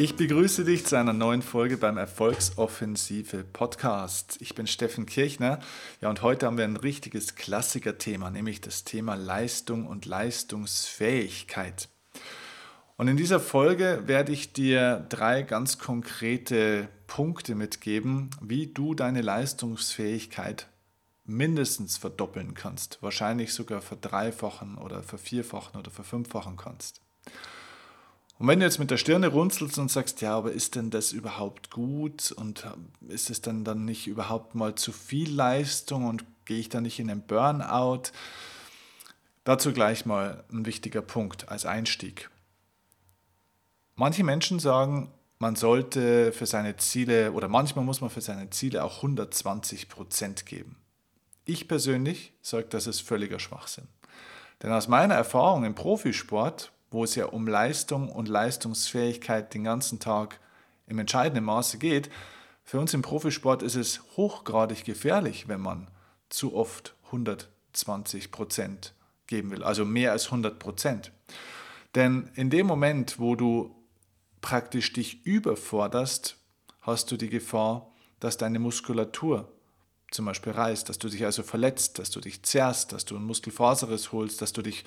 Ich begrüße dich zu einer neuen Folge beim Erfolgsoffensive Podcast. Ich bin Steffen Kirchner. Ja, und heute haben wir ein richtiges Klassikerthema, nämlich das Thema Leistung und Leistungsfähigkeit. Und in dieser Folge werde ich dir drei ganz konkrete Punkte mitgeben, wie du deine Leistungsfähigkeit mindestens verdoppeln kannst, wahrscheinlich sogar verdreifachen oder vervierfachen oder verfünffachen kannst. Und wenn du jetzt mit der Stirne runzelst und sagst, ja, aber ist denn das überhaupt gut und ist es dann, dann nicht überhaupt mal zu viel Leistung und gehe ich da nicht in einen Burnout? Dazu gleich mal ein wichtiger Punkt als Einstieg. Manche Menschen sagen, man sollte für seine Ziele oder manchmal muss man für seine Ziele auch 120 Prozent geben. Ich persönlich sage, das ist völliger Schwachsinn. Denn aus meiner Erfahrung im Profisport wo es ja um Leistung und Leistungsfähigkeit den ganzen Tag im entscheidenden Maße geht, für uns im Profisport ist es hochgradig gefährlich, wenn man zu oft 120 Prozent geben will, also mehr als 100 Prozent. Denn in dem Moment, wo du praktisch dich überforderst, hast du die Gefahr, dass deine Muskulatur zum Beispiel reißt, dass du dich also verletzt, dass du dich zerrst, dass du einen Muskelfaserriss holst, dass du dich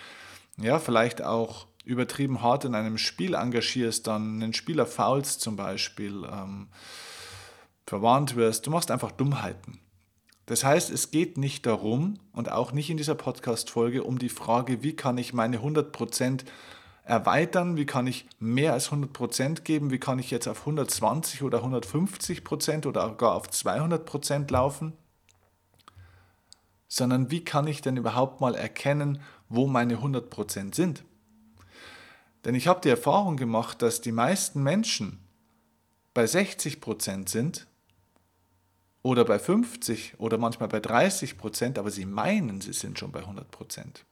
ja vielleicht auch übertrieben hart in einem Spiel engagierst, dann einen Spieler faulst zum Beispiel, ähm, verwarnt wirst, du machst einfach Dummheiten. Das heißt, es geht nicht darum und auch nicht in dieser Podcast-Folge um die Frage, wie kann ich meine 100% erweitern, wie kann ich mehr als 100% geben, wie kann ich jetzt auf 120 oder 150% oder gar auf 200% laufen, sondern wie kann ich denn überhaupt mal erkennen, wo meine 100% sind. Denn ich habe die Erfahrung gemacht, dass die meisten Menschen bei 60 Prozent sind oder bei 50 oder manchmal bei 30 Prozent, aber sie meinen, sie sind schon bei 100 Prozent.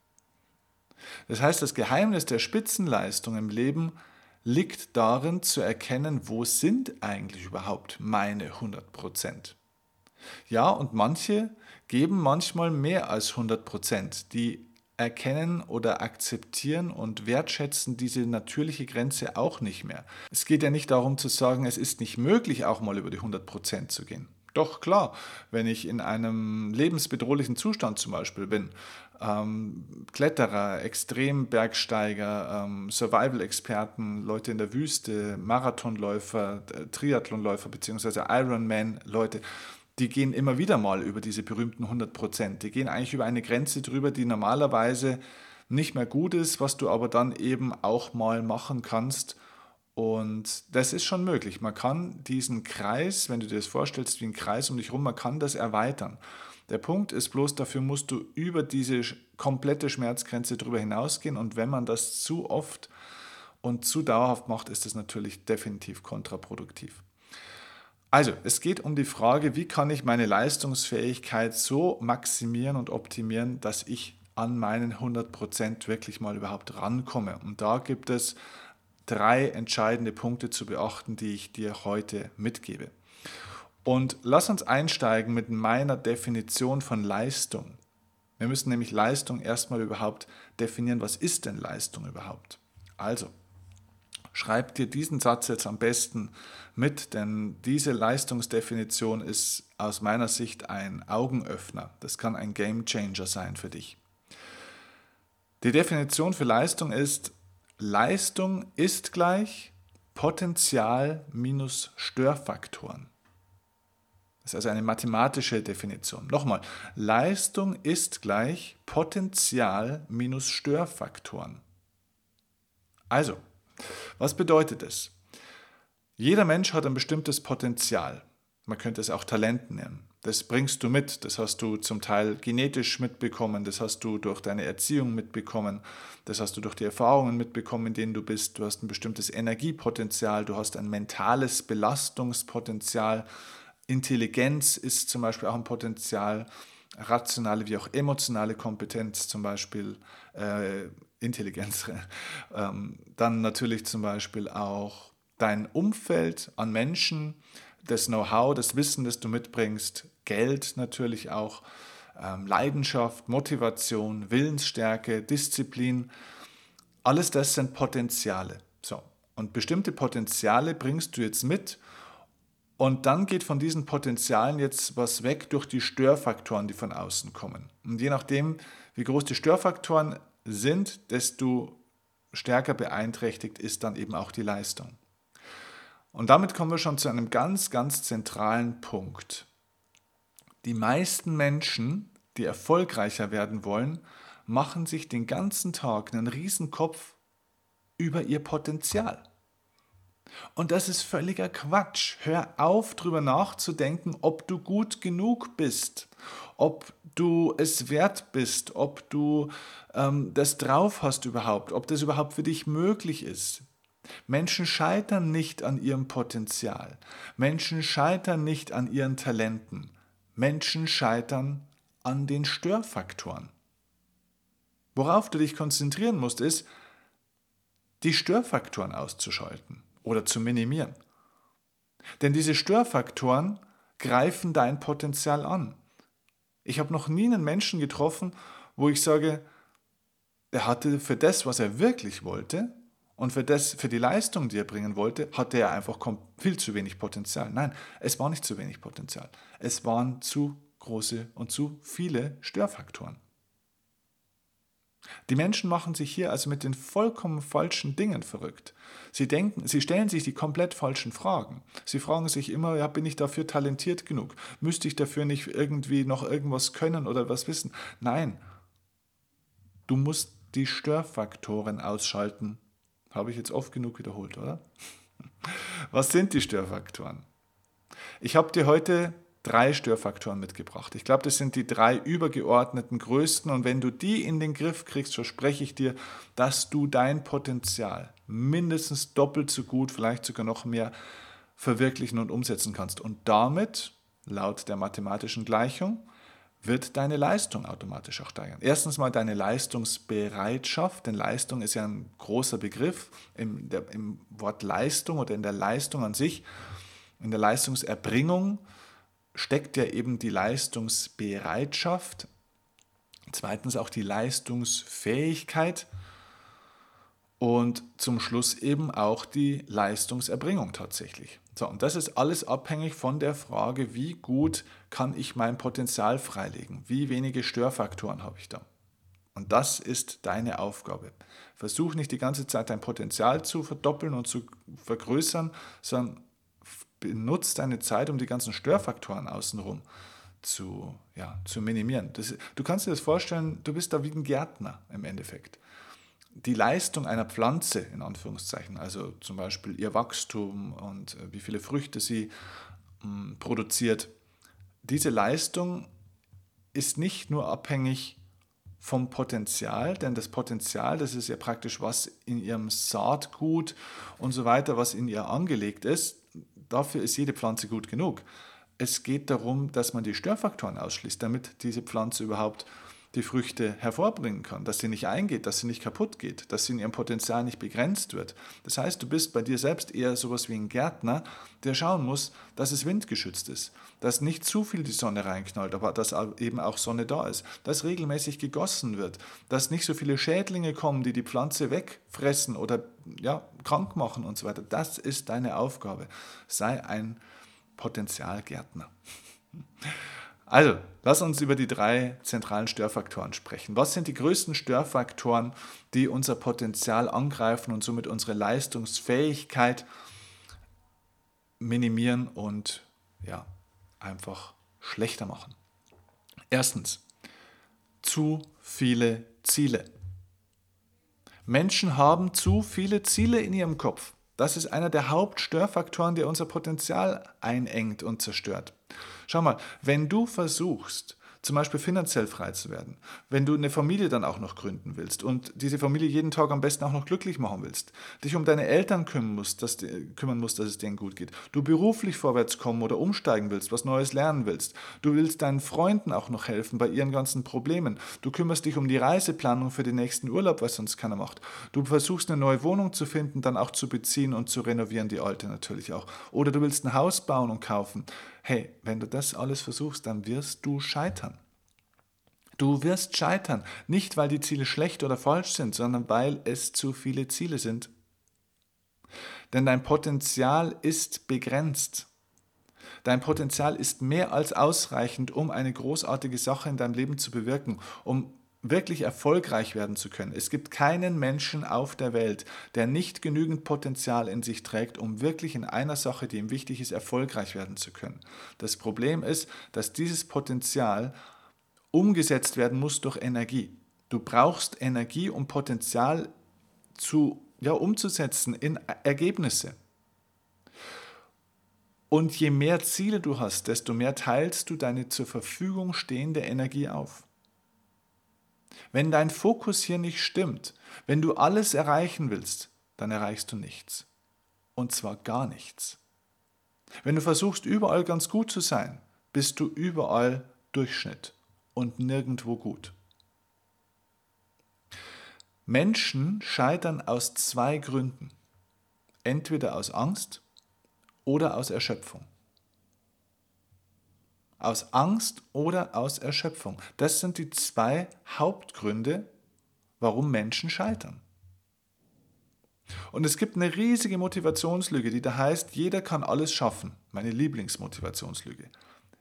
Das heißt, das Geheimnis der Spitzenleistung im Leben liegt darin zu erkennen, wo sind eigentlich überhaupt meine 100 Prozent. Ja, und manche geben manchmal mehr als 100 Prozent. Die erkennen oder akzeptieren und wertschätzen diese natürliche Grenze auch nicht mehr. Es geht ja nicht darum zu sagen, es ist nicht möglich, auch mal über die 100 Prozent zu gehen. Doch klar, wenn ich in einem lebensbedrohlichen Zustand zum Beispiel bin, ähm, Kletterer, Extrembergsteiger, ähm, Survival-Experten, Leute in der Wüste, Marathonläufer, Triathlonläufer bzw. Ironman-Leute, die gehen immer wieder mal über diese berühmten 100 Prozent. Die gehen eigentlich über eine Grenze drüber, die normalerweise nicht mehr gut ist, was du aber dann eben auch mal machen kannst. Und das ist schon möglich. Man kann diesen Kreis, wenn du dir das vorstellst wie ein Kreis um dich herum, man kann das erweitern. Der Punkt ist bloß, dafür musst du über diese komplette Schmerzgrenze drüber hinausgehen. Und wenn man das zu oft und zu dauerhaft macht, ist das natürlich definitiv kontraproduktiv. Also, es geht um die Frage, wie kann ich meine Leistungsfähigkeit so maximieren und optimieren, dass ich an meinen 100% wirklich mal überhaupt rankomme. Und da gibt es drei entscheidende Punkte zu beachten, die ich dir heute mitgebe. Und lass uns einsteigen mit meiner Definition von Leistung. Wir müssen nämlich Leistung erstmal überhaupt definieren. Was ist denn Leistung überhaupt? Also, Schreib dir diesen Satz jetzt am besten mit, denn diese Leistungsdefinition ist aus meiner Sicht ein Augenöffner. Das kann ein Game Changer sein für dich. Die Definition für Leistung ist, Leistung ist gleich Potenzial minus Störfaktoren. Das ist also eine mathematische Definition. Nochmal, Leistung ist gleich Potenzial minus Störfaktoren. Also, was bedeutet es? Jeder Mensch hat ein bestimmtes Potenzial. Man könnte es auch Talent nennen. Das bringst du mit, das hast du zum Teil genetisch mitbekommen, das hast du durch deine Erziehung mitbekommen, das hast du durch die Erfahrungen mitbekommen, in denen du bist. Du hast ein bestimmtes Energiepotenzial, du hast ein mentales Belastungspotenzial. Intelligenz ist zum Beispiel auch ein Potenzial, rationale wie auch emotionale Kompetenz zum Beispiel, äh, Intelligenz. Ähm, dann natürlich zum Beispiel auch dein Umfeld an Menschen, das Know-how, das Wissen, das du mitbringst, Geld natürlich auch, ähm, Leidenschaft, Motivation, Willensstärke, Disziplin. Alles das sind Potenziale. So. Und bestimmte Potenziale bringst du jetzt mit und dann geht von diesen Potenzialen jetzt was weg durch die Störfaktoren, die von außen kommen. Und je nachdem, wie groß die Störfaktoren sind, desto stärker beeinträchtigt ist dann eben auch die Leistung. Und damit kommen wir schon zu einem ganz, ganz zentralen Punkt. Die meisten Menschen, die erfolgreicher werden wollen, machen sich den ganzen Tag einen Riesenkopf über ihr Potenzial. Und das ist völliger Quatsch. Hör auf, darüber nachzudenken, ob du gut genug bist, ob du es wert bist, ob du ähm, das drauf hast überhaupt, ob das überhaupt für dich möglich ist. Menschen scheitern nicht an ihrem Potenzial. Menschen scheitern nicht an ihren Talenten. Menschen scheitern an den Störfaktoren. Worauf du dich konzentrieren musst, ist, die Störfaktoren auszuschalten oder zu minimieren. Denn diese Störfaktoren greifen dein Potenzial an. Ich habe noch nie einen Menschen getroffen, wo ich sage, er hatte für das, was er wirklich wollte und für, das, für die Leistung, die er bringen wollte, hatte er einfach viel zu wenig Potenzial. Nein, es war nicht zu wenig Potenzial. Es waren zu große und zu viele Störfaktoren. Die Menschen machen sich hier also mit den vollkommen falschen Dingen verrückt. Sie denken, sie stellen sich die komplett falschen Fragen. Sie fragen sich immer, ja, bin ich dafür talentiert genug? Müsste ich dafür nicht irgendwie noch irgendwas können oder was wissen? Nein. Du musst die Störfaktoren ausschalten. Habe ich jetzt oft genug wiederholt, oder? Was sind die Störfaktoren? Ich habe dir heute drei Störfaktoren mitgebracht. Ich glaube, das sind die drei übergeordneten größten und wenn du die in den Griff kriegst, verspreche ich dir, dass du dein Potenzial mindestens doppelt so gut, vielleicht sogar noch mehr verwirklichen und umsetzen kannst. Und damit, laut der mathematischen Gleichung, wird deine Leistung automatisch auch steigern. Erstens mal deine Leistungsbereitschaft, denn Leistung ist ja ein großer Begriff im, der, im Wort Leistung oder in der Leistung an sich, in der Leistungserbringung steckt ja eben die Leistungsbereitschaft, zweitens auch die Leistungsfähigkeit und zum Schluss eben auch die Leistungserbringung tatsächlich. So, und das ist alles abhängig von der Frage, wie gut kann ich mein Potenzial freilegen, wie wenige Störfaktoren habe ich da. Und das ist deine Aufgabe. Versuch nicht die ganze Zeit dein Potenzial zu verdoppeln und zu vergrößern, sondern benutzt deine Zeit, um die ganzen Störfaktoren außenrum zu, ja, zu minimieren. Das, du kannst dir das vorstellen, du bist da wie ein Gärtner im Endeffekt. Die Leistung einer Pflanze, in Anführungszeichen, also zum Beispiel ihr Wachstum und äh, wie viele Früchte sie mh, mm, produziert, diese Leistung ist nicht nur abhängig vom Potenzial, denn das Potenzial, das ist ja praktisch was in ihrem Saatgut und so weiter, was in ihr angelegt ist, Dafür ist jede Pflanze gut genug. Es geht darum, dass man die Störfaktoren ausschließt, damit diese Pflanze überhaupt die Früchte hervorbringen kann, dass sie nicht eingeht, dass sie nicht kaputt geht, dass sie in ihrem Potenzial nicht begrenzt wird. Das heißt, du bist bei dir selbst eher sowas wie ein Gärtner, der schauen muss, dass es windgeschützt ist, dass nicht zu viel die Sonne reinknallt, aber dass eben auch Sonne da ist, dass regelmäßig gegossen wird, dass nicht so viele Schädlinge kommen, die die Pflanze wegfressen oder ja, krank machen und so weiter. Das ist deine Aufgabe. Sei ein Potenzialgärtner. Also, lass uns über die drei zentralen Störfaktoren sprechen. Was sind die größten Störfaktoren, die unser Potenzial angreifen und somit unsere Leistungsfähigkeit minimieren und ja, einfach schlechter machen? Erstens, zu viele Ziele. Menschen haben zu viele Ziele in ihrem Kopf. Das ist einer der Hauptstörfaktoren, der unser Potenzial einengt und zerstört. Schau mal, wenn du versuchst, zum Beispiel finanziell frei zu werden, wenn du eine Familie dann auch noch gründen willst und diese Familie jeden Tag am besten auch noch glücklich machen willst, dich um deine Eltern kümmern musst, dass, kümmern musst, dass es denen gut geht, du beruflich vorwärts kommen oder umsteigen willst, was Neues lernen willst, du willst deinen Freunden auch noch helfen bei ihren ganzen Problemen, du kümmerst dich um die Reiseplanung für den nächsten Urlaub, was sonst keiner macht, du versuchst eine neue Wohnung zu finden, dann auch zu beziehen und zu renovieren, die alte natürlich auch, oder du willst ein Haus bauen und kaufen, hey, wenn du das alles versuchst, dann wirst du scheitern. Du wirst scheitern, nicht weil die Ziele schlecht oder falsch sind, sondern weil es zu viele Ziele sind. Denn dein Potenzial ist begrenzt. Dein Potenzial ist mehr als ausreichend, um eine großartige Sache in deinem Leben zu bewirken, um wirklich erfolgreich werden zu können. Es gibt keinen Menschen auf der Welt, der nicht genügend Potenzial in sich trägt, um wirklich in einer Sache, die ihm wichtig ist, erfolgreich werden zu können. Das Problem ist, dass dieses Potenzial umgesetzt werden muss durch Energie. Du brauchst Energie, um Potenzial zu, ja, umzusetzen in Ergebnisse. Und je mehr Ziele du hast, desto mehr teilst du deine zur Verfügung stehende Energie auf. Wenn dein Fokus hier nicht stimmt, wenn du alles erreichen willst, dann erreichst du nichts. Und zwar gar nichts. Wenn du versuchst, überall ganz gut zu sein, bist du überall Durchschnitt und nirgendwo gut. Menschen scheitern aus zwei Gründen. Entweder aus Angst oder aus Erschöpfung. Aus Angst oder aus Erschöpfung. Das sind die zwei Hauptgründe, warum Menschen scheitern. Und es gibt eine riesige Motivationslüge, die da heißt, jeder kann alles schaffen. Meine Lieblingsmotivationslüge.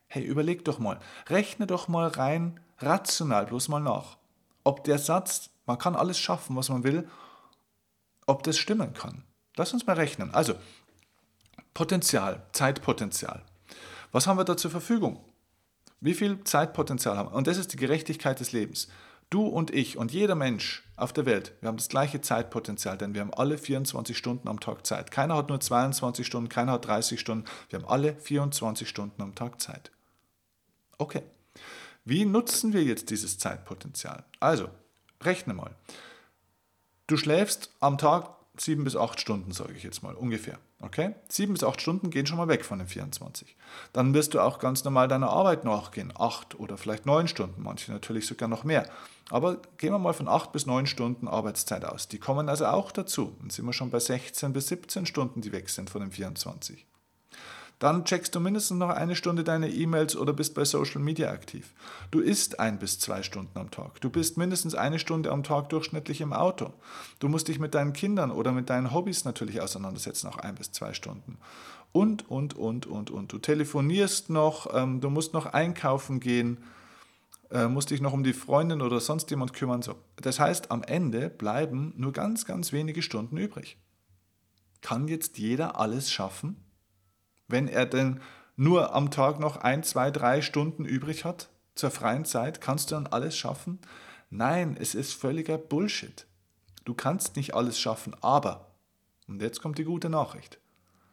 Hey, überleg doch mal, rechne doch mal rein rational bloß mal nach, ob der Satz, man kann alles schaffen, was man will, ob das stimmen kann. Lass uns mal rechnen. Also, Potenzial, Zeitpotenzial. Was haben wir da zur Verfügung? Wie viel Zeitpotenzial haben wir? Und das ist die Gerechtigkeit des Lebens. Du und ich und jeder Mensch auf der Welt, wir haben das gleiche Zeitpotenzial, denn wir haben alle 24 Stunden am Tag Zeit. Keiner hat nur 22 Stunden, keiner hat 30 Stunden, wir haben alle 24 Stunden am Tag Zeit. Okay, wie nutzen wir jetzt dieses Zeitpotenzial? Also, rechne mal. Du schläfst am Tag sieben bis acht Stunden, sage ich jetzt mal, ungefähr. Okay? Sieben bis acht Stunden gehen schon mal weg von den 24. Dann wirst du auch ganz normal deiner Arbeit nachgehen. Acht oder vielleicht neun Stunden, manche natürlich sogar noch mehr. Aber gehen wir mal von acht bis neun Stunden Arbeitszeit aus. Die kommen also auch dazu. Dann sind wir schon bei 16 bis 17 Stunden, die weg sind von den 24. Dann checkst du mindestens noch eine Stunde deine E-Mails oder bist bei Social Media aktiv. Du isst ein bis zwei Stunden am Tag. Du bist mindestens eine Stunde am Tag durchschnittlich im Auto. Du musst dich mit deinen Kindern oder mit deinen Hobbys natürlich auseinandersetzen, auch ein bis zwei Stunden. Und, und, und, und, und. Du telefonierst noch, ähm, du musst noch einkaufen gehen, äh, musst dich noch um die Freundin oder sonst jemand kümmern. So. Das heißt, am Ende bleiben nur ganz, ganz wenige Stunden übrig. Kann jetzt jeder alles schaffen? Wenn er denn nur am Tag noch ein, zwei, drei Stunden übrig hat zur freien Zeit, kannst du dann alles schaffen? Nein, es ist völliger Bullshit. Du kannst nicht alles schaffen, aber, und jetzt kommt die gute Nachricht,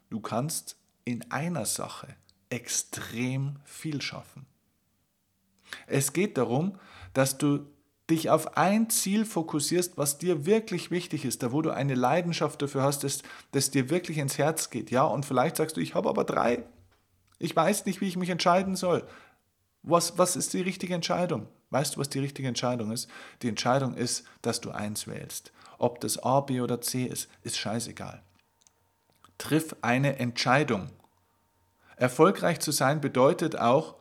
du kannst in einer Sache extrem viel schaffen. Es geht darum, dass du dich auf ein Ziel fokussierst, was dir wirklich wichtig ist, da wo du eine Leidenschaft dafür hast, dass das dir wirklich ins Herz geht. Ja, und vielleicht sagst du, ich habe aber drei. Ich weiß nicht, wie ich mich entscheiden soll. Was, was ist die richtige Entscheidung? Weißt du, was die richtige Entscheidung ist? Die Entscheidung ist, dass du eins wählst. Ob das A, B oder C ist, ist scheißegal. Triff eine Entscheidung. Erfolgreich zu sein bedeutet auch,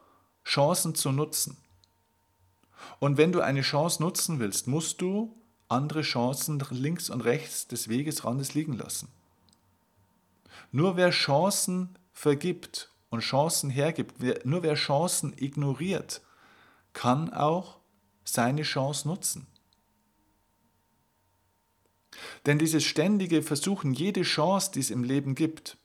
Chancen zu nutzen. Und wenn du eine Chance nutzen willst, musst du andere Chancen links und rechts des Wegesrandes liegen lassen. Nur wer Chancen vergibt und Chancen hergibt, nur wer Chancen ignoriert, kann auch seine Chance nutzen. Denn dieses ständige Versuchen, jede Chance, die es im Leben gibt,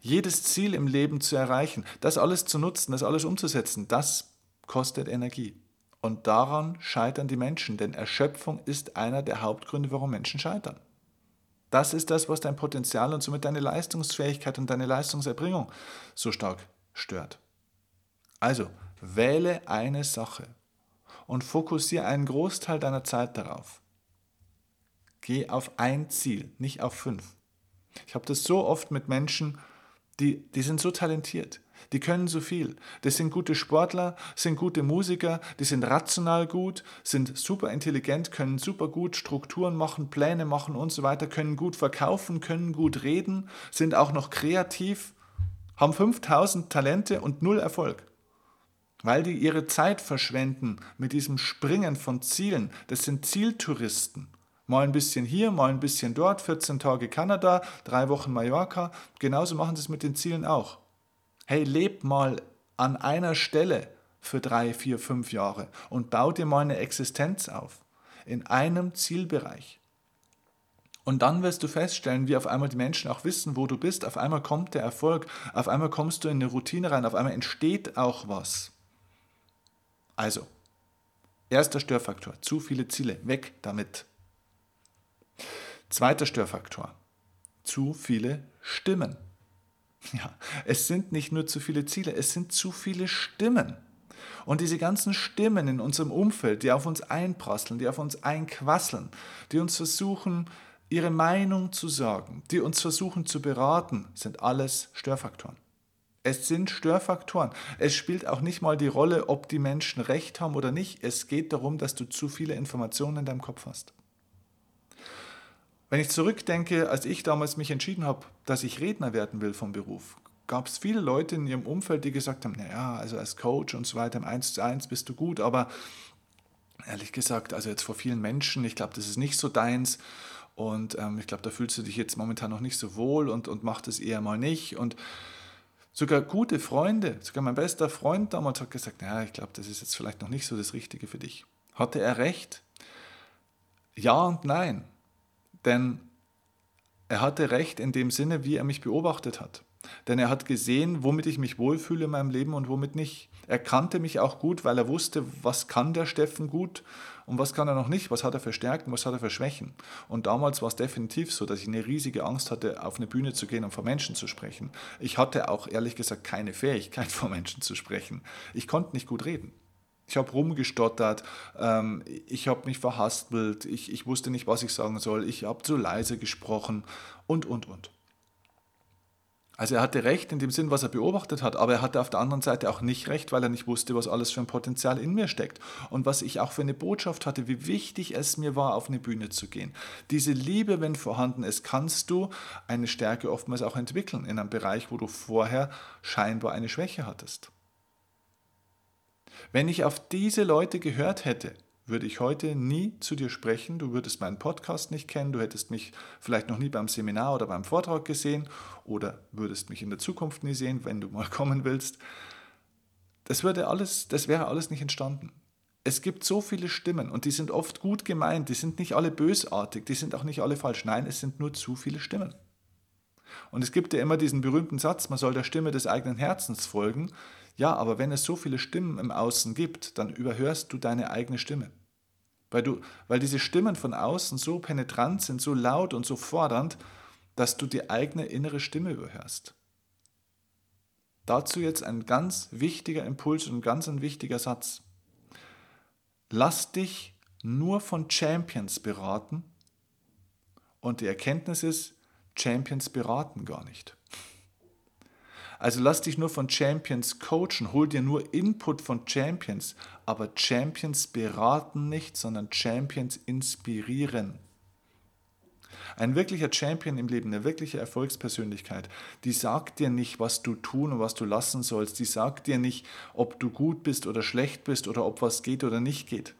jedes Ziel im Leben zu erreichen, das alles zu nutzen, das alles umzusetzen, das kostet Energie. Und daran scheitern die Menschen, denn Erschöpfung ist einer der Hauptgründe, warum Menschen scheitern. Das ist das, was dein Potenzial und somit deine Leistungsfähigkeit und deine Leistungserbringung so stark stört. Also, wähle eine Sache und fokussiere einen Großteil deiner Zeit darauf. Geh auf ein Ziel, nicht auf fünf. Ich habe das so oft mit Menschen, die, die sind so talentiert. Die können so viel. Das sind gute Sportler, sind gute Musiker, die sind rational gut, sind super intelligent, können super gut Strukturen machen, Pläne machen und so weiter, können gut verkaufen, können gut reden, sind auch noch kreativ, haben 5000 Talente und null Erfolg. Weil die ihre Zeit verschwenden mit diesem Springen von Zielen. Das sind Zieltouristen. Mal ein bisschen hier, mal ein bisschen dort, 14 Tage Kanada, drei Wochen Mallorca. Genauso machen sie es mit den Zielen auch. Hey, leb mal an einer Stelle für drei, vier, fünf Jahre und bau dir mal eine Existenz auf in einem Zielbereich. Und dann wirst du feststellen, wie auf einmal die Menschen auch wissen, wo du bist. Auf einmal kommt der Erfolg, auf einmal kommst du in eine Routine rein, auf einmal entsteht auch was. Also, erster Störfaktor, zu viele Ziele, weg damit. Zweiter Störfaktor, zu viele Stimmen. Ja, es sind nicht nur zu viele Ziele, es sind zu viele Stimmen. Und diese ganzen Stimmen in unserem Umfeld, die auf uns einprasseln, die auf uns einquasseln, die uns versuchen, ihre Meinung zu sagen, die uns versuchen zu beraten, sind alles Störfaktoren. Es sind Störfaktoren. Es spielt auch nicht mal die Rolle, ob die Menschen recht haben oder nicht. Es geht darum, dass du zu viele Informationen in deinem Kopf hast. Wenn ich zurückdenke, als ich damals mich entschieden habe, dass ich Redner werden will vom Beruf, gab es viele Leute in ihrem Umfeld, die gesagt haben, naja, also als Coach und so weiter im 1 zu 1 bist du gut, aber ehrlich gesagt, also jetzt vor vielen Menschen, ich glaube, das ist nicht so deins und ähm, ich glaube, da fühlst du dich jetzt momentan noch nicht so wohl und, und mach das eher mal nicht und sogar gute Freunde, sogar mein bester Freund damals hat gesagt, naja, ich glaube, das ist jetzt vielleicht noch nicht so das Richtige für dich. Hatte er recht? Ja und nein, denn er hatte recht in dem Sinne, wie er mich beobachtet hat. Denn er hat gesehen, womit ich mich wohlfühle in meinem Leben und womit nicht. Er kannte mich auch gut, weil er wusste, was kann der Steffen gut und was kann er noch nicht, was hat er für Stärken, was hat er für Schwächen. Und damals war es definitiv so, dass ich eine riesige Angst hatte, auf eine Bühne zu gehen und vor Menschen zu sprechen. Ich hatte auch ehrlich gesagt keine Fähigkeit, vor Menschen zu sprechen. Ich konnte nicht gut reden. Ich habe rumgestottert, ähm, ich habe mich verhaspelt, ich, ich wusste nicht, was ich sagen soll, ich habe zu leise gesprochen und, und, und. Also er hatte recht in dem Sinn, was er beobachtet hat, aber er hatte auf der anderen Seite auch nicht recht, weil er nicht wusste, was alles für ein Potenzial in mir steckt und was ich auch für eine Botschaft hatte, wie wichtig es mir war, auf eine Bühne zu gehen. Diese Liebe, wenn vorhanden ist, kannst du eine Stärke oftmals auch entwickeln in einem Bereich, wo du vorher scheinbar eine Schwäche hattest. Wenn ich auf diese Leute gehört hätte, würde ich heute nie zu dir sprechen, du würdest meinen Podcast nicht kennen, du hättest mich vielleicht noch nie beim Seminar oder beim Vortrag gesehen oder würdest mich in der Zukunft nie sehen, wenn du mal kommen willst. Das würde alles, das wäre alles nicht entstanden. Es gibt so viele Stimmen und die sind oft gut gemeint, die sind nicht alle bösartig, die sind auch nicht alle falsch. Nein, es sind nur zu viele Stimmen. Und es gibt ja immer diesen berühmten Satz, man soll der Stimme des eigenen Herzens folgen. Ja, aber wenn es so viele Stimmen im Außen gibt, dann überhörst du deine eigene Stimme. Weil, du, weil diese Stimmen von außen so penetrant sind, so laut und so fordernd, dass du die eigene innere Stimme überhörst. Dazu jetzt ein ganz wichtiger Impuls und ganz ein wichtiger Satz. Lass dich nur von Champions beraten und die Erkenntnis ist, Champions beraten gar nicht. Also lass dich nur von Champions coachen, hol dir nur Input von Champions, aber Champions beraten nicht, sondern Champions inspirieren. Ein wirklicher Champion im Leben, eine wirkliche Erfolgspersönlichkeit, die sagt dir nicht, was du tun und was du lassen sollst. Die sagt dir nicht, ob du gut bist oder schlecht bist oder ob was geht oder nicht geht.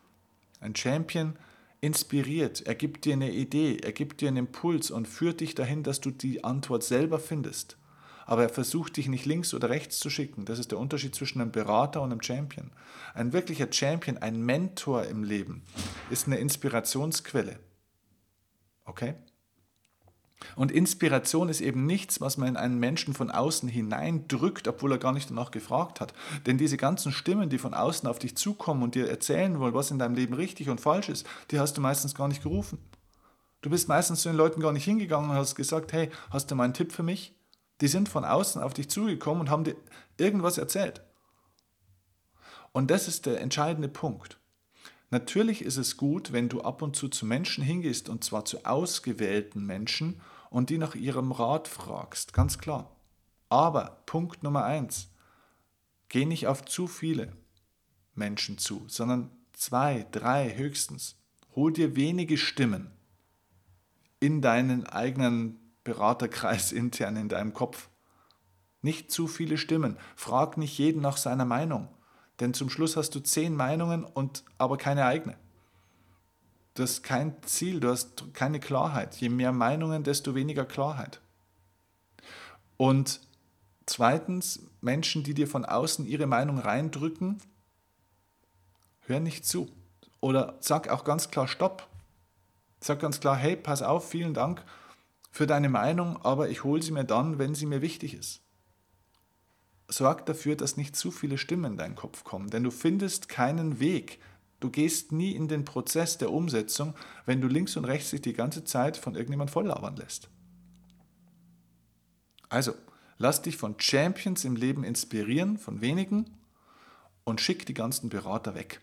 Ein Champion inspiriert, er gibt dir eine Idee, er gibt dir einen Impuls und führt dich dahin, dass du die Antwort selber findest aber er versucht dich nicht links oder rechts zu schicken. Das ist der Unterschied zwischen einem Berater und einem Champion. Ein wirklicher Champion, ein Mentor im Leben, ist eine Inspirationsquelle. Okay? Und Inspiration ist eben nichts, was man in einen Menschen von außen hineindrückt, obwohl er gar nicht danach gefragt hat. Denn diese ganzen Stimmen, die von außen auf dich zukommen und dir erzählen wollen, was in deinem Leben richtig und falsch ist, die hast du meistens gar nicht gerufen. Du bist meistens zu den Leuten gar nicht hingegangen und hast gesagt, hey, hast du mal einen Tipp für mich? Die sind von außen auf dich zugekommen und haben dir irgendwas erzählt. Und das ist der entscheidende Punkt. Natürlich ist es gut, wenn du ab und zu zu Menschen hingehst, und zwar zu ausgewählten Menschen, und die nach ihrem Rat fragst, ganz klar. Aber Punkt Nummer eins, geh nicht auf zu viele Menschen zu, sondern zwei, drei höchstens. Hol dir wenige Stimmen in deinen eigenen Beraterkreis intern in deinem Kopf. Nicht zu viele Stimmen. Frag nicht jeden nach seiner Meinung. Denn zum Schluss hast du zehn Meinungen und aber keine eigene. Du hast kein Ziel, du hast keine Klarheit. Je mehr Meinungen, desto weniger Klarheit. Und zweitens, Menschen, die dir von außen ihre Meinung reindrücken, hör nicht zu. Oder sag auch ganz klar Stopp. Sag ganz klar, hey, pass auf, vielen Dank für deine Meinung, aber ich hole sie mir dann, wenn sie mir wichtig ist. Sorg dafür, dass nicht zu viele Stimmen in deinen Kopf kommen, denn du findest keinen Weg. Du gehst nie in den Prozess der Umsetzung, wenn du links und rechts dich die ganze Zeit von irgendjemand volllabern lässt. Also, lass dich von Champions im Leben inspirieren, von wenigen, und schick die ganzen Berater weg.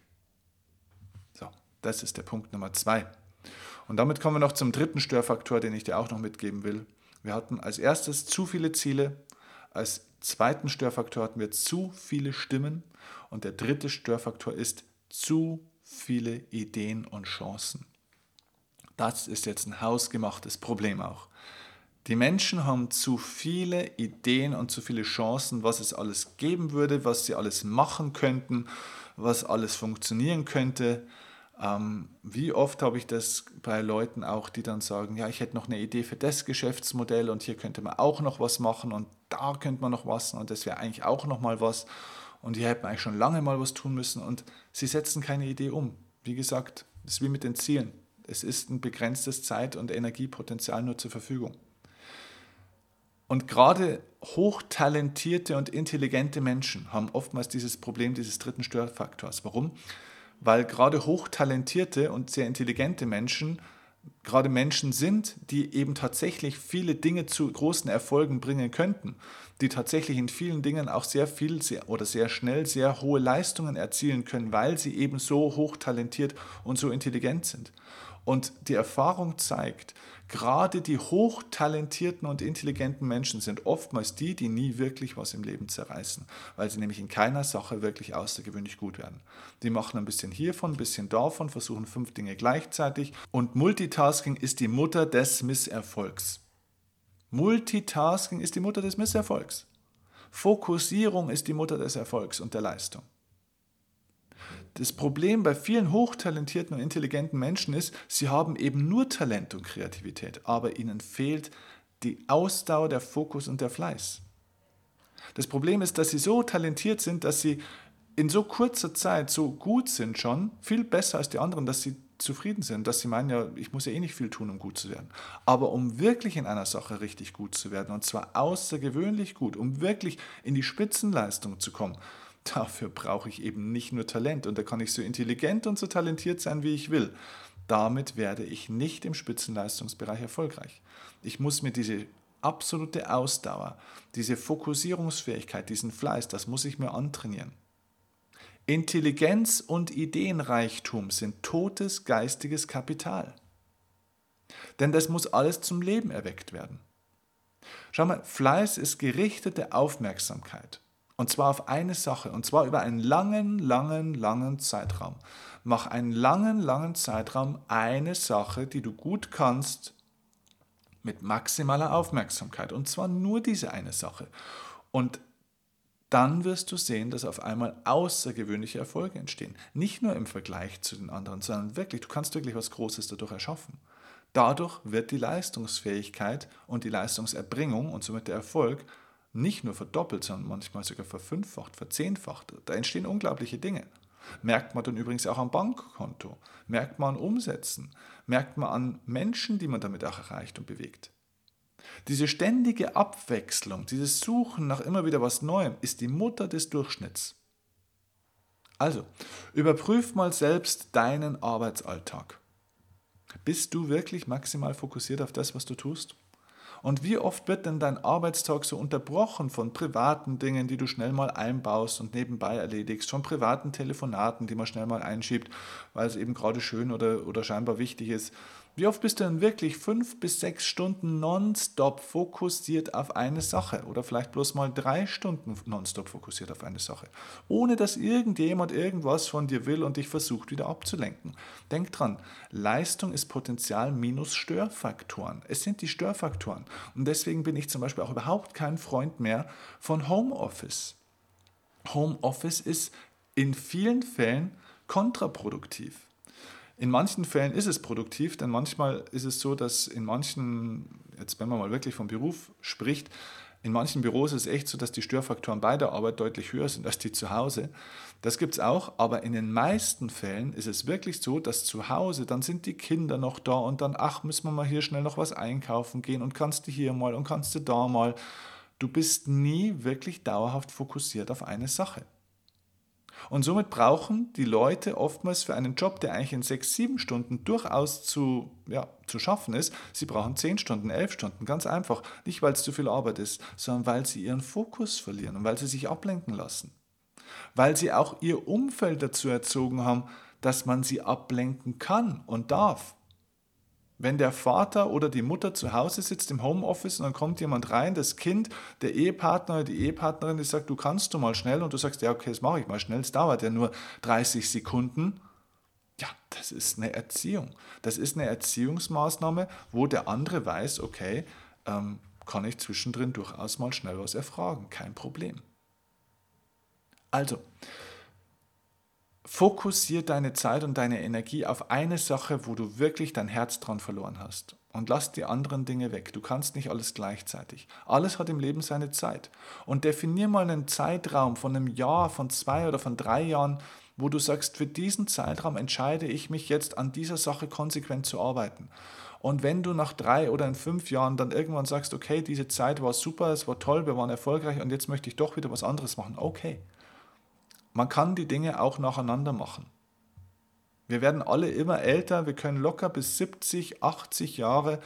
Das ist der Punkt Nummer zwei. Und damit kommen wir noch zum dritten Störfaktor, den ich dir auch noch mitgeben will. Wir hatten als erstes zu viele Ziele, als zweiten Störfaktor hatten wir zu viele Stimmen und der dritte Störfaktor ist zu viele Ideen und Chancen. Das ist jetzt ein hausgemachtes Problem auch. Die Menschen haben zu viele Ideen und zu viele Chancen, was es alles geben würde, was sie alles machen könnten, was alles funktionieren könnte. Ähm, wie oft habe ich das bei Leuten auch, die dann sagen, ja, ich hätte noch eine Idee für das Geschäftsmodell und hier könnte man auch noch was machen und da könnte man noch was und das wäre eigentlich auch noch mal was und hier hätte man eigentlich schon lange mal was tun müssen und sie setzen keine Idee um. Wie gesagt, es ist wie mit den Zielen. Es ist ein begrenztes Zeit- und Energiepotenzial nur zur Verfügung. Und gerade hochtalentierte und intelligente Menschen haben oftmals dieses Problem dieses dritten Störfaktors. Warum? Weil gerade hochtalentierte und sehr intelligente Menschen gerade Menschen sind, die eben tatsächlich viele Dinge zu großen Erfolgen bringen könnten, die tatsächlich in vielen Dingen auch sehr viel sehr, oder sehr schnell sehr hohe Leistungen erzielen können, weil sie eben so hochtalentiert und so intelligent sind. Und die Erfahrung zeigt, Gerade die hochtalentierten und intelligenten Menschen sind oftmals die, die nie wirklich was im Leben zerreißen, weil sie nämlich in keiner Sache wirklich außergewöhnlich gut werden. Die machen ein bisschen hiervon, ein bisschen davon, versuchen fünf Dinge gleichzeitig und Multitasking ist die Mutter des Misserfolgs. Multitasking ist die Mutter des Misserfolgs. Fokussierung ist die Mutter des Erfolgs und der Leistung. Das Problem bei vielen hochtalentierten und intelligenten Menschen ist, sie haben eben nur Talent und Kreativität, aber ihnen fehlt die Ausdauer, der Fokus und der Fleiß. Das Problem ist, dass sie so talentiert sind, dass sie in so kurzer Zeit so gut sind schon, viel besser als die anderen, dass sie zufrieden sind, dass sie meinen, ja, ich muss ja eh nicht viel tun, um gut zu werden. Aber um wirklich in einer Sache richtig gut zu werden, und zwar außergewöhnlich gut, um wirklich in die Spitzenleistung zu kommen, Dafür brauche ich eben nicht nur Talent und da kann ich so intelligent und so talentiert sein, wie ich will. Damit werde ich nicht im Spitzenleistungsbereich erfolgreich. Ich muss mir diese absolute Ausdauer, diese Fokussierungsfähigkeit, diesen Fleiß, das muss ich mir antrainieren. Intelligenz und Ideenreichtum sind totes geistiges Kapital. Denn das muss alles zum Leben erweckt werden. Schau mal, Fleiß ist gerichtete Aufmerksamkeit. Und zwar auf eine Sache, und zwar über einen langen, langen, langen Zeitraum. Mach einen langen, langen Zeitraum eine Sache, die du gut kannst, mit maximaler Aufmerksamkeit. Und zwar nur diese eine Sache. Und dann wirst du sehen, dass auf einmal außergewöhnliche Erfolge entstehen. Nicht nur im Vergleich zu den anderen, sondern wirklich, du kannst wirklich was Großes dadurch erschaffen. Dadurch wird die Leistungsfähigkeit und die Leistungserbringung und somit der Erfolg nicht nur verdoppelt, sondern manchmal sogar verfünffacht, verzehnfacht. Da entstehen unglaubliche Dinge. Merkt man dann übrigens auch am Bankkonto, merkt man an Umsätzen, merkt man an Menschen, die man damit auch erreicht und bewegt. Diese ständige Abwechslung, dieses Suchen nach immer wieder was Neuem ist die Mutter des Durchschnitts. Also, überprüf mal selbst deinen Arbeitsalltag. Bist du wirklich maximal fokussiert auf das, was du tust? Und wie oft wird denn dein Arbeitstag so unterbrochen von privaten Dingen, die du schnell mal einbaust und nebenbei erledigst, von privaten Telefonaten, die man schnell mal einschiebt, weil es eben gerade schön oder, oder scheinbar wichtig ist, wie oft bist du denn wirklich fünf bis sechs Stunden nonstop fokussiert auf eine Sache oder vielleicht bloß mal drei Stunden nonstop fokussiert auf eine Sache, ohne dass irgendjemand irgendwas von dir will und dich versucht wieder abzulenken? Denk dran, Leistung ist Potenzial minus Störfaktoren. Es sind die Störfaktoren. Und deswegen bin ich zum Beispiel auch überhaupt kein Freund mehr von Homeoffice. Homeoffice ist in vielen Fällen kontraproduktiv. In manchen Fällen ist es produktiv, denn manchmal ist es so, dass in manchen, jetzt wenn man mal wirklich vom Beruf spricht, in manchen Büros ist es echt so, dass die Störfaktoren bei der Arbeit deutlich höher sind als die zu Hause. Das gibt es auch, aber in den meisten Fällen ist es wirklich so, dass zu Hause, dann sind die Kinder noch da und dann, ach, müssen wir mal hier schnell noch was einkaufen gehen und kannst du hier mal und kannst du da mal. Du bist nie wirklich dauerhaft fokussiert auf eine Sache. Und somit brauchen die Leute oftmals für einen Job, der eigentlich in sechs, sieben Stunden durchaus zu, ja, zu schaffen ist, sie brauchen zehn Stunden, elf Stunden, ganz einfach. Nicht, weil es zu viel Arbeit ist, sondern weil sie ihren Fokus verlieren und weil sie sich ablenken lassen. Weil sie auch ihr Umfeld dazu erzogen haben, dass man sie ablenken kann und darf. Wenn der Vater oder die Mutter zu Hause sitzt im Homeoffice und dann kommt jemand rein, das Kind, der Ehepartner oder die Ehepartnerin, die sagt, du kannst du mal schnell und du sagst, ja, okay, das mache ich mal schnell, es dauert ja nur 30 Sekunden. Ja, das ist eine Erziehung. Das ist eine Erziehungsmaßnahme, wo der andere weiß, okay, ähm, kann ich zwischendrin durchaus mal schnell was erfragen, kein Problem. Also, Fokussier deine Zeit und deine Energie auf eine Sache, wo du wirklich dein Herz dran verloren hast. Und lass die anderen Dinge weg. Du kannst nicht alles gleichzeitig. Alles hat im Leben seine Zeit. Und definier mal einen Zeitraum von einem Jahr, von zwei oder von drei Jahren, wo du sagst, für diesen Zeitraum entscheide ich mich jetzt an dieser Sache konsequent zu arbeiten. Und wenn du nach drei oder in fünf Jahren dann irgendwann sagst, okay, diese Zeit war super, es war toll, wir waren erfolgreich und jetzt möchte ich doch wieder was anderes machen, okay. Man kann die Dinge auch nacheinander machen. Wir werden alle immer älter, wir können locker bis 70, 80 Jahre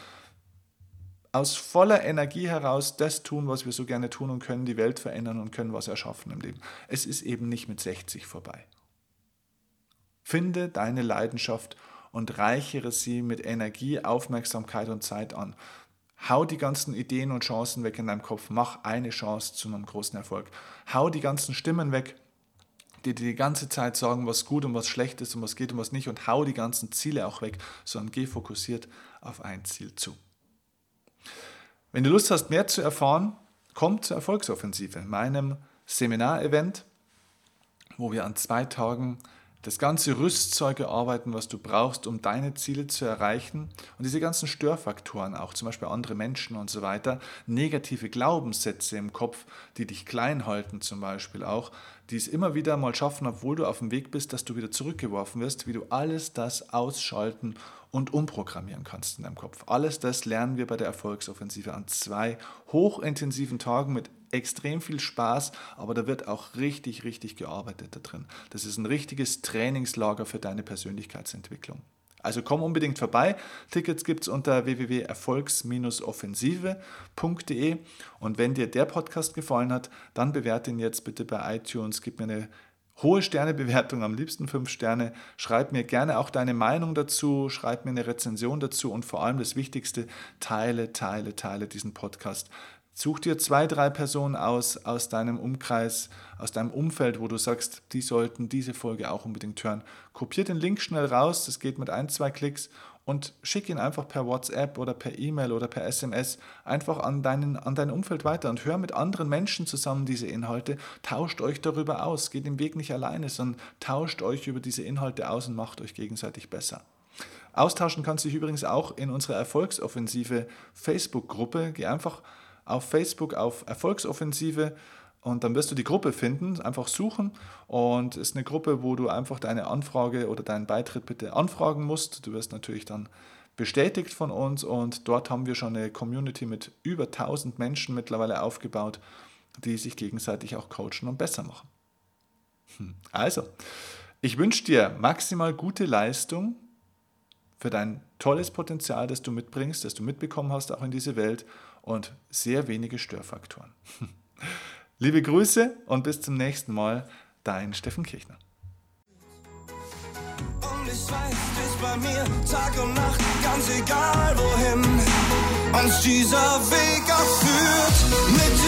aus voller Energie heraus das tun, was wir so gerne tun und können die Welt verändern und können was erschaffen im Leben. Es ist eben nicht mit 60 vorbei. Finde deine Leidenschaft und reichere sie mit Energie, Aufmerksamkeit und Zeit an. Hau die ganzen Ideen und Chancen weg in deinem Kopf. Mach eine Chance zu einem großen Erfolg. Hau die ganzen Stimmen weg die dir die ganze Zeit sagen, was gut und was schlecht ist und was geht und was nicht und hau die ganzen Ziele auch weg, sondern geh fokussiert auf ein Ziel zu. Wenn du Lust hast, mehr zu erfahren, komm zur Erfolgsoffensive, meinem Seminarevent, wo wir an zwei Tagen das ganze Rüstzeug erarbeiten, was du brauchst, um deine Ziele zu erreichen. Und diese ganzen Störfaktoren auch, zum Beispiel andere Menschen und so weiter, negative Glaubenssätze im Kopf, die dich klein halten zum Beispiel auch, die es immer wieder mal schaffen, obwohl du auf dem Weg bist, dass du wieder zurückgeworfen wirst, wie du alles das ausschalten und umprogrammieren kannst in deinem Kopf. Alles das lernen wir bei der Erfolgsoffensive an zwei hochintensiven Tagen mit extrem viel Spaß, aber da wird auch richtig, richtig gearbeitet da drin. Das ist ein richtiges Trainingslager für deine Persönlichkeitsentwicklung. Also komm unbedingt vorbei. Tickets gibt es unter www.erfolgs-offensive.de. Und wenn dir der Podcast gefallen hat, dann bewerte ihn jetzt bitte bei iTunes. Gib mir eine hohe Sternebewertung, am liebsten fünf Sterne. Schreib mir gerne auch deine Meinung dazu, schreib mir eine Rezension dazu und vor allem das Wichtigste, teile, teile, teile diesen Podcast Such dir zwei, drei Personen aus, aus deinem Umkreis, aus deinem Umfeld, wo du sagst, die sollten diese Folge auch unbedingt hören. Kopier den Link schnell raus, das geht mit ein, zwei Klicks und schick ihn einfach per WhatsApp oder per E-Mail oder per SMS einfach an, deinen, an dein Umfeld weiter und hör mit anderen Menschen zusammen diese Inhalte. Tauscht euch darüber aus. Geht den Weg nicht alleine, sondern tauscht euch über diese Inhalte aus und macht euch gegenseitig besser. Austauschen kannst du dich übrigens auch in unserer Erfolgsoffensive Facebook-Gruppe. Geh einfach auf Facebook auf Erfolgsoffensive und dann wirst du die Gruppe finden, einfach suchen und es ist eine Gruppe, wo du einfach deine Anfrage oder deinen Beitritt bitte anfragen musst. Du wirst natürlich dann bestätigt von uns und dort haben wir schon eine Community mit über 1000 Menschen mittlerweile aufgebaut, die sich gegenseitig auch coachen und besser machen. Hm. Also, ich wünsche dir maximal gute Leistung für dein tolles Potenzial, das du mitbringst, das du mitbekommen hast, auch in diese Welt und sehr wenige Störfaktoren. Liebe Grüße und bis zum nächsten Mal, dein Steffen Kirchner. Und ich weiß, bist bei mir Tag und Nacht, ganz egal wohin uns dieser Weg auch führt. Mit